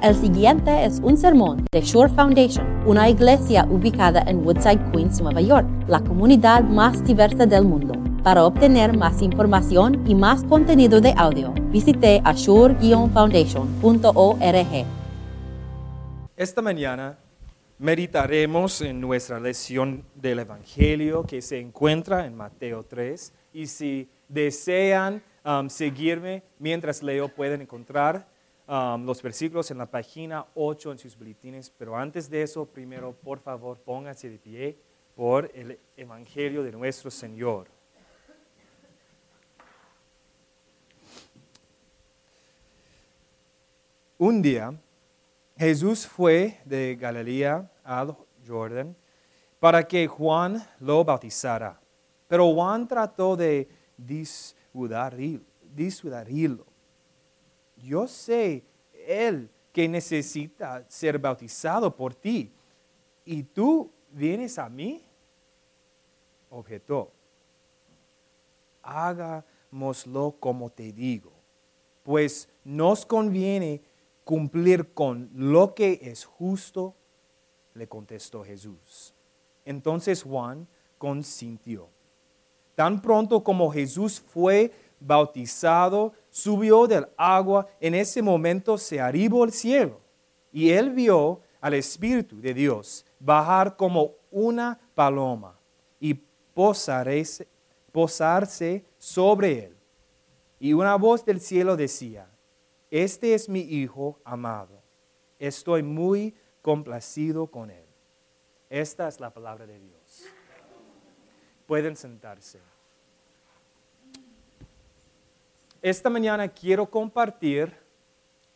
El siguiente es un sermón de Shore Foundation, una iglesia ubicada en Woodside, Queens, Nueva York, la comunidad más diversa del mundo. Para obtener más información y más contenido de audio, visite ashore-foundation.org. Esta mañana meditaremos en nuestra lección del Evangelio que se encuentra en Mateo 3 y si desean um, seguirme mientras leo pueden encontrar um, los versículos en la página 8 en sus boletines, pero antes de eso, primero, por favor, pónganse de pie por el Evangelio de nuestro Señor. Un día, Jesús fue de Galilea al Jordán para que Juan lo bautizara. Pero Juan trató de disuadirlo. Yo sé él que necesita ser bautizado por ti. ¿Y tú vienes a mí? Objetó. Hagámoslo como te digo, pues nos conviene cumplir con lo que es justo, le contestó Jesús. Entonces Juan consintió. Tan pronto como Jesús fue bautizado, subió del agua, en ese momento se arribó al cielo y él vio al Espíritu de Dios bajar como una paloma y posarse, posarse sobre él. Y una voz del cielo decía, este es mi Hijo amado, estoy muy complacido con él. Esta es la palabra de Dios. Pueden sentarse. Esta mañana quiero compartir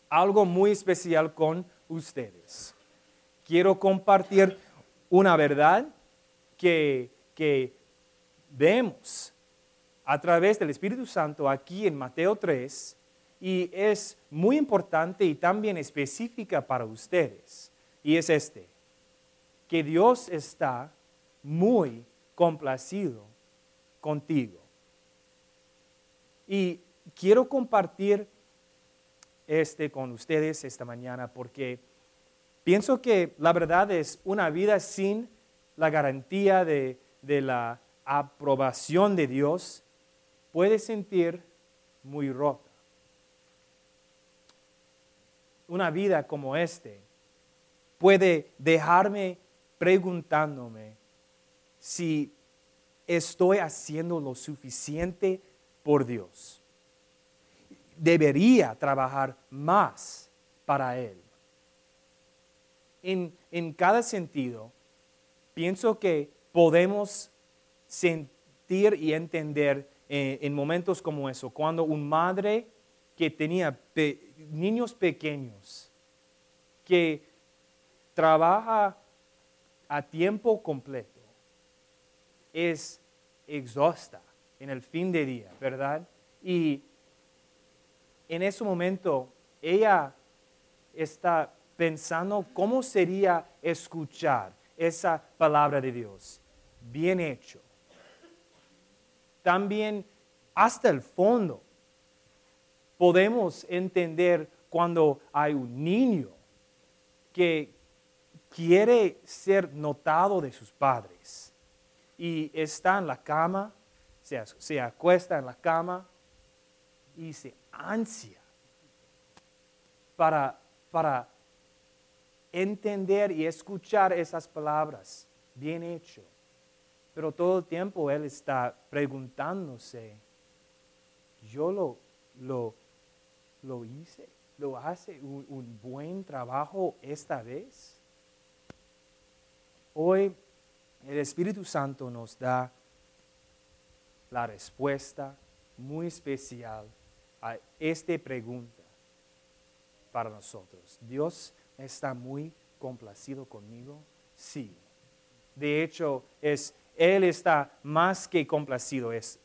algo muy especial con ustedes. Quiero compartir una verdad que, que vemos a través del Espíritu Santo aquí en Mateo 3 y es muy importante y también específica para ustedes. Y es este, que Dios está muy complacido contigo. Y quiero compartir este con ustedes esta mañana porque pienso que la verdad es una vida sin la garantía de, la aprobación de Dios puede sentir muy rota. Una vida como este puede dejarme preguntándome si estoy haciendo lo suficiente por Dios debería trabajar más para Él. En, cada sentido, pienso que podemos sentir y entender eh, en, momentos como eso, cuando un madre que tenía niños pequeños, que trabaja a tiempo completo, es exhausta en el fin de día, ¿verdad? Y en ese momento ella está pensando cómo sería escuchar esa palabra de Dios. Bien hecho. También hasta el fondo podemos entender cuando hay un niño que quiere ser notado de sus padres y está en la cama, se, acuesta en la cama y se ansia para, para entender y escuchar esas palabras. Bien hecho. Pero todo el tiempo él está preguntándose, yo lo, lo, lo hice, lo hace un, un buen trabajo esta vez. Hoy el Espíritu Santo nos da la respuesta muy especial a esta pregunta para nosotros. ¿Dios está muy complacido conmigo? Sí. De hecho, es, Él está más que complacido, es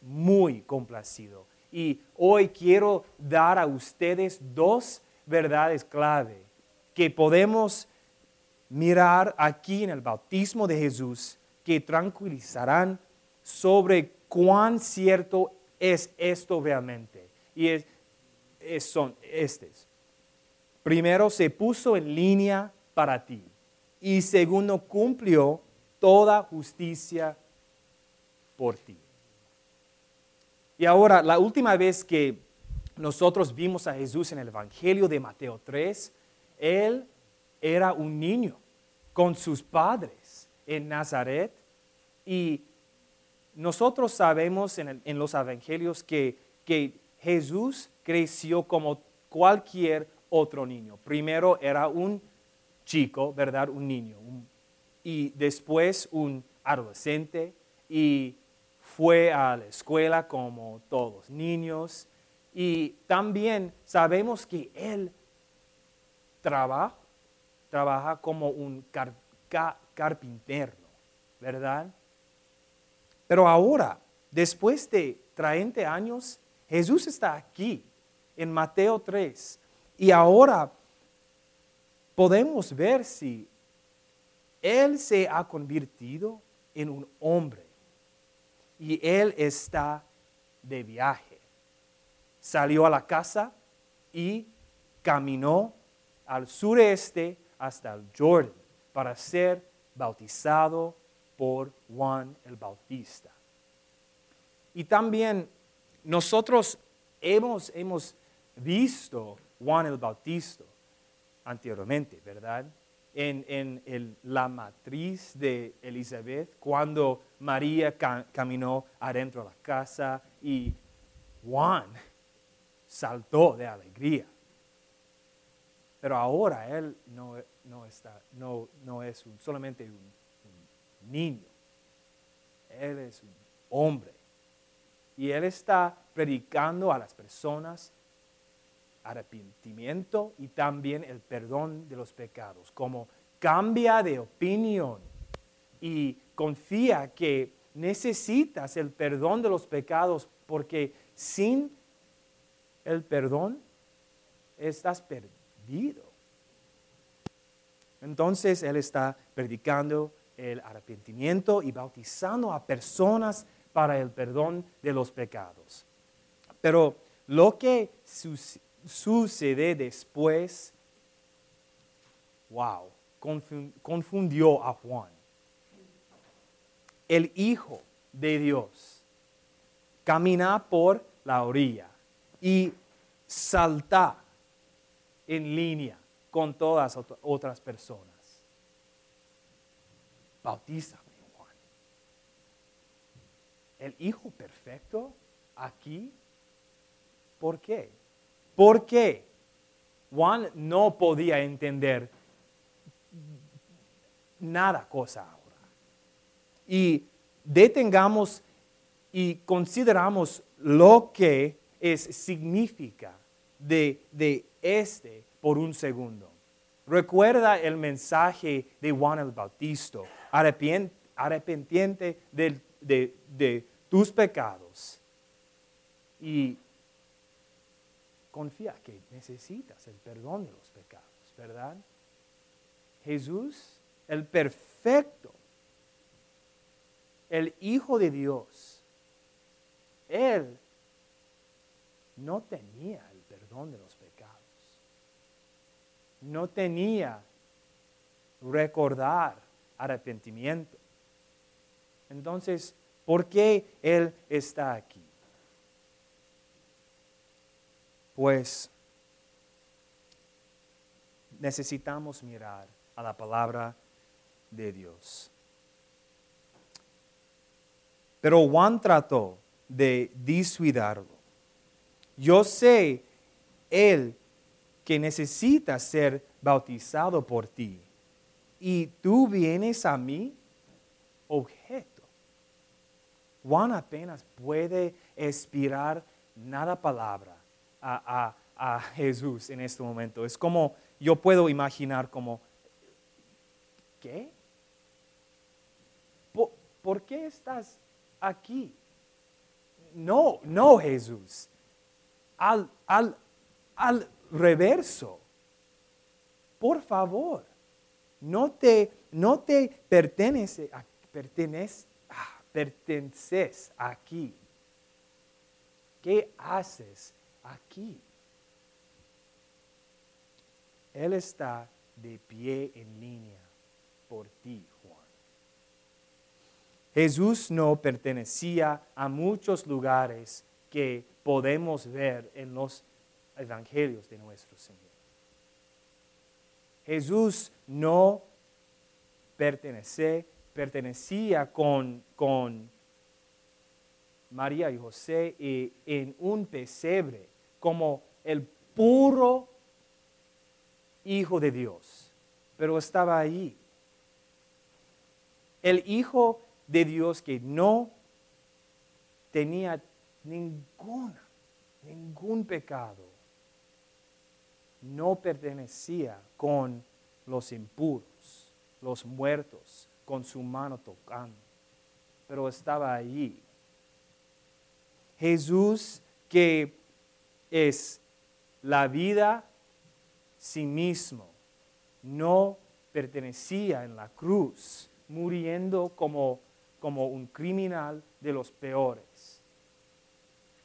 muy complacido. Y hoy quiero dar a ustedes dos verdades clave que podemos mirar aquí en el bautismo de Jesús que tranquilizarán sobre cuán cierto es esto realmente. Y es, son estos. primero se puso en línea para ti y segundo cumplió toda justicia por ti. Y ahora, la última vez que nosotros vimos a Jesús en el Evangelio de Mateo 3, Él era un niño con sus padres en Nazaret y nosotros sabemos en, los Evangelios que, Jesús creció como cualquier otro niño. Primero era un chico, ¿verdad? Un niño. y después un adolescente y fue a la escuela como todos niños. Y también sabemos que él trabaja como un carpintero, ¿verdad? Pero ahora, después de 30 años, Jesús está aquí en Mateo 3. Y ahora podemos ver si Él se ha convertido en un hombre y Él está de viaje. Salió a la casa y caminó al sureste hasta el Jordan para ser bautizado por Juan el Bautista. Y también nosotros hemos, hemos visto Juan el Bautista anteriormente, ¿verdad? En, la matriz de Elizabeth, cuando María caminó adentro de la casa y Juan saltó de alegría. Pero ahora él no, está, no, no es solamente un niño. Él es un hombre. Y Él está predicando a las personas arrepentimiento y también el perdón de los pecados. Como cambia de opinión y confía que necesitas el perdón de los pecados porque sin el perdón estás perdido. Entonces Él está predicando el arrepentimiento y bautizando a personas para el perdón de los pecados. Pero lo que sucede después, wow, confundió a Juan. El Hijo de Dios camina por la orilla y salta en línea con todas otras personas bautízame, Juan. El Hijo perfecto aquí, ¿por qué? Porque Juan no podía entender nada cosa ahora. Y detengamos y consideramos lo que es significa de, de este por un segundo. Recuerda el mensaje de Juan el Bautista arrepiente de, de tus pecados y confía que necesitas el perdón de los pecados, ¿verdad? Jesús, el perfecto, el Hijo de Dios, Él no tenía el perdón de los pecados. No tenía recordar arrepentimiento. Entonces, ¿por qué Él está aquí? Pues necesitamos mirar a la palabra de Dios. Pero Juan trató de disuidarlo. Yo sé, Él, que necesita ser bautizado por ti y tú vienes a mí objeto. Juan apenas puede expirar nada palabra a, Jesús en este momento. Es como, yo puedo imaginar como, ¿qué? ¿Por, qué estás aquí? No, no Jesús. Al, al, al reverso. Por favor no te, no te pertenece, pertenece, ah, perteneces aquí. ¿Qué haces aquí? Él está de pie en línea por ti, Juan. Jesús no pertenecía a muchos lugares que podemos ver en los evangelios de nuestro Señor. Jesús no pertenece, pertenecía con, con María y José y en un pesebre como el puro Hijo de Dios, pero estaba ahí. El Hijo de Dios que no tenía ninguna, ningún pecado, no pertenecía con los impuros, los muertos, con su mano tocando, pero estaba allí. Jesús que es la vida sí mismo, no pertenecía en la cruz, muriendo como, como un criminal de los peores.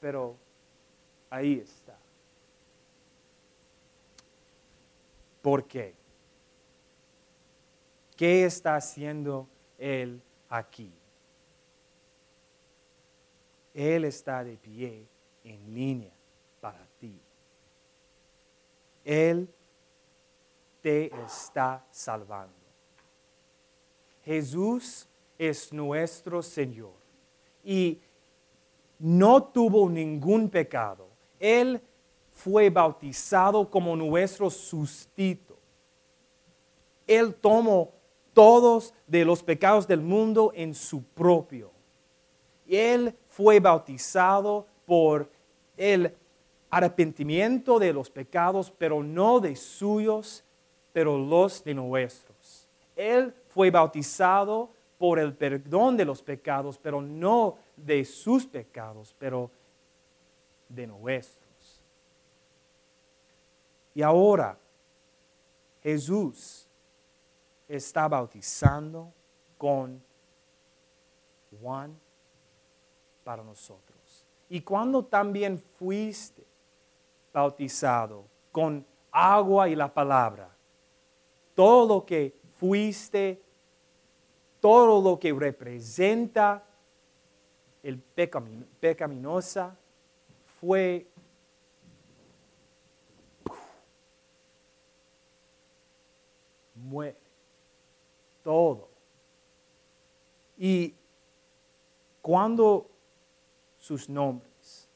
Pero ahí está. ¿Por qué? ¿Qué está haciendo Él aquí? Él está de pie en línea para ti. Él te está salvando. Jesús es nuestro Señor y no tuvo ningún pecado. Él fue bautizado como nuestro sustituto. Él tomó todos de los pecados del mundo en su propio. Él fue bautizado por el arrepentimiento de los pecados, pero no de suyos, pero los de nuestros. Él fue bautizado por el perdón de los pecados, pero no de sus pecados, pero de nuestros. Y ahora Jesús está bautizando con Juan para nosotros. Y cuando también fuiste bautizado con agua y la palabra, todo lo que fuiste, todo lo que representa el pecaminosa fue muere todo. Y cuando sus nombres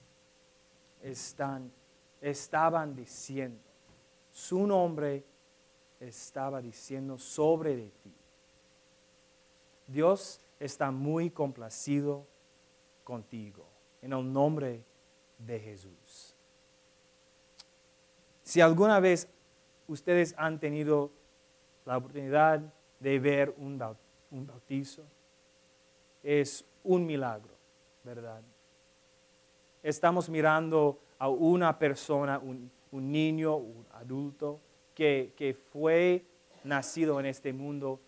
están, estaban diciendo, su nombre estaba diciendo sobre ti. Dios está muy complacido contigo en el nombre de Jesús. Si alguna vez ustedes han tenido la oportunidad de ver un bautizo, es un milagro, ¿verdad? Estamos mirando a una persona, un, niño, un adulto, que, fue nacido en este mundo,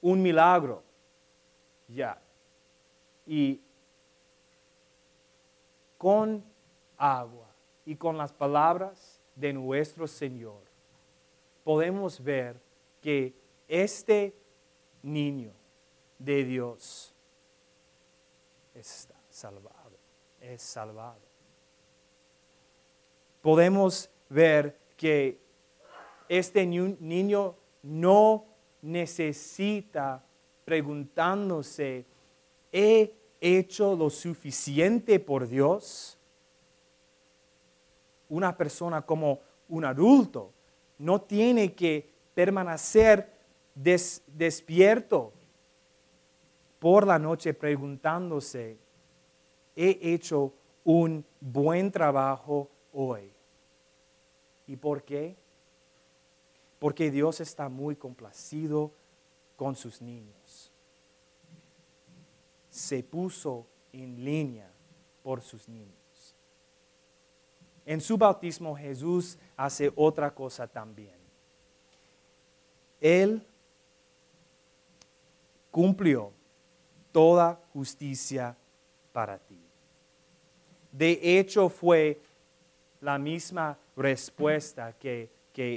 un milagro, ya. Y con agua y con las palabras de nuestro Señor, podemos ver que este niño de Dios está salvado, es salvado. Podemos ver que este niño no necesita preguntándose, ¿he hecho lo suficiente por Dios? Una persona como un adulto no tiene que permanecer despierto por la noche preguntándose, ¿he hecho un buen trabajo hoy? ¿Y por qué? Porque Dios está muy complacido con sus niños. Se puso en línea por sus niños. En su bautismo Jesús hace otra cosa también. Él cumplió toda justicia para ti. De hecho, fue la misma respuesta que,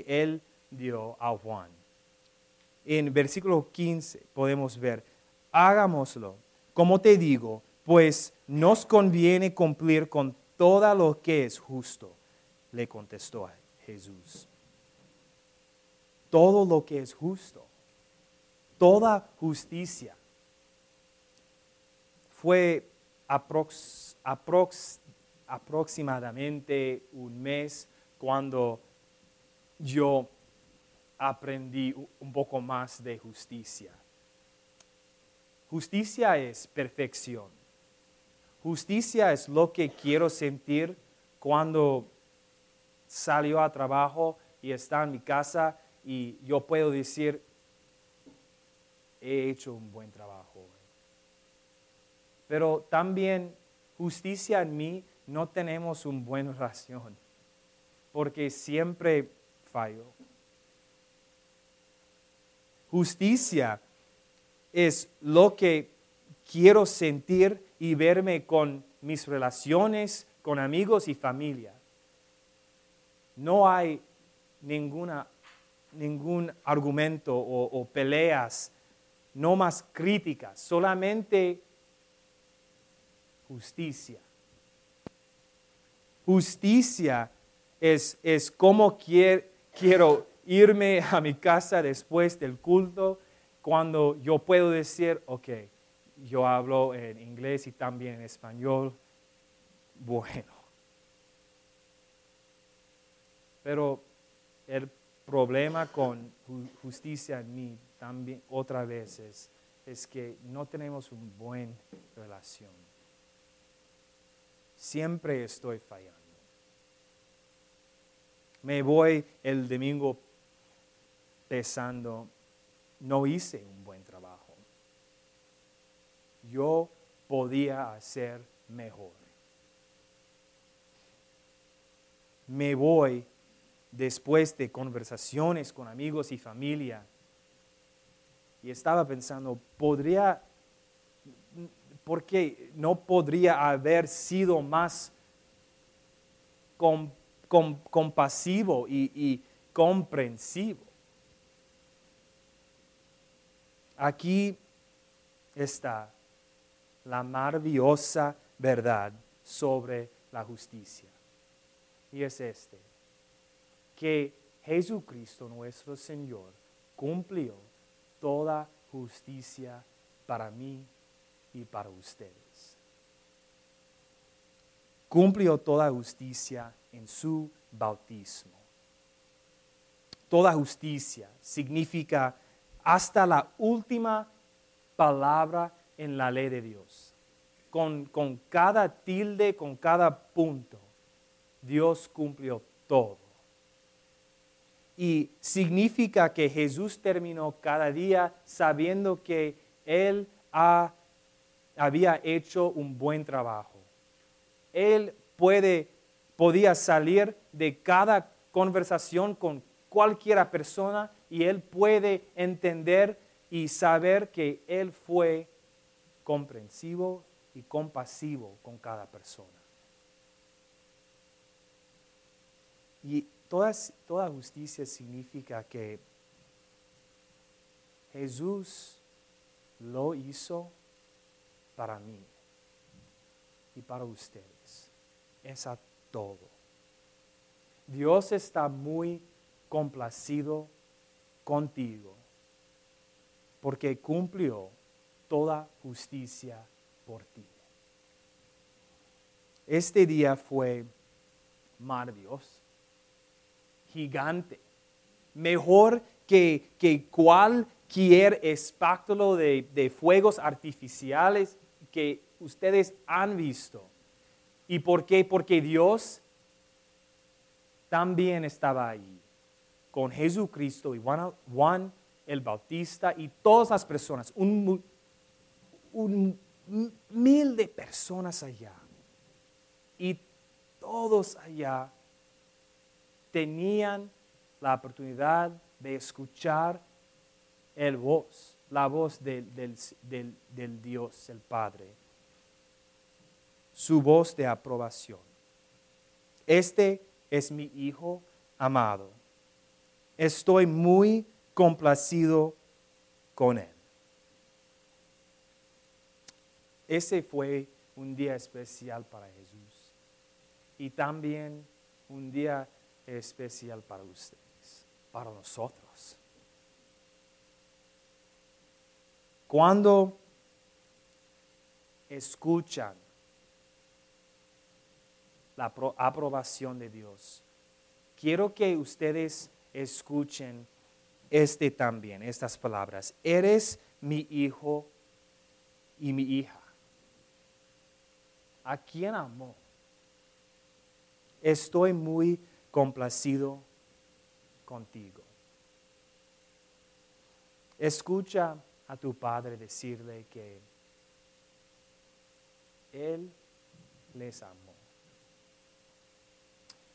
Él dio a Juan. En versículo 15 podemos ver, hagámoslo, como te digo, pues nos conviene cumplir con todo lo que es justo, le contestó Jesús. Todo lo que es justo, toda justicia. Fue aproximadamente un mes cuando yo aprendí un poco más de justicia. Justicia es perfección. Justicia es lo que quiero sentir cuando salió a trabajo y está en mi casa y yo puedo decir, he hecho un buen trabajo. Pero también justicia en mí no tenemos un buen ración, porque siempre fallo. Justicia es lo que quiero sentir y verme con mis relaciones, con amigos y familia. No hay ninguna, ningún argumento o, peleas, no más críticas, solamente justicia. Justicia es, es como quiero irme a mi casa después del culto, cuando yo puedo decir, ok, yo hablo en inglés y también en español, bueno. Pero el problema con justicia en mí también otra vez es, que no tenemos una buena relación. Siempre estoy fallando. Me voy el domingo pensando, no hice un buen trabajo. Yo podía hacer mejor. Me voy después de conversaciones con amigos y familia y estaba pensando, podría, ¿por qué no podría haber sido más compasivo y, y comprensivo? Aquí está la maravillosa verdad sobre la justicia. Y es este, que Jesucristo nuestro Señor cumplió toda justicia para mí y para ustedes. Cumplió toda justicia en su bautismo. Toda justicia significa hasta la última palabra en la ley de Dios. Con, con, cada tilde, con cada punto, Dios cumplió todo. Y significa que Jesús terminó cada día sabiendo que Él había hecho un buen trabajo. Él puede, podía salir de cada conversación con cualquiera persona y Él puede entender y saber que Él fue comprensivo y compasivo con cada persona. Y toda, justicia significa que Jesús lo hizo para mí y para ustedes. Es a todo. Dios está muy complacido contigo porque cumplió toda justicia por ti. Este día fue maravilloso gigante, mejor que, que cualquier espectáculo de, de fuegos artificiales que ustedes han visto. ¿Y por qué? Porque Dios también estaba ahí con Jesucristo y Juan, el Bautista y todas las personas, un, un mil de personas allá. Y todos allá tenían la oportunidad de escuchar el voz, la voz del, del Dios, el Padre, su voz de aprobación. Este es mi Hijo amado, estoy muy complacido con Él. Ese fue un día especial para Jesús y también un día especial para ustedes, para nosotros. Cuando escuchan la aprobación de Dios, quiero que ustedes escuchen este también, estas palabras. Eres mi hijo y mi hija. ¿A quién amó? Estoy muy complacido contigo. Escucha a tu padre decirle que Él les amó.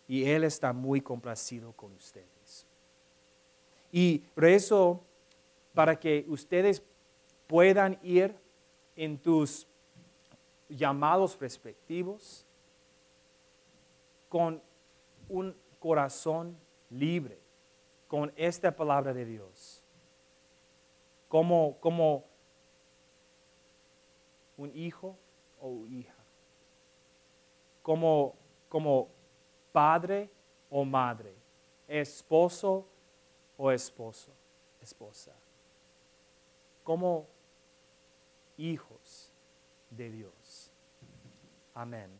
Y Él está muy complacido con ustedes. Y por eso, para que ustedes puedan ir en tus llamados respectivos con un corazón libre, con esta palabra de Dios, como, como un hijo o hija, como, como padre o madre, esposo o esposo, esposa, como hijos de Dios. Amén.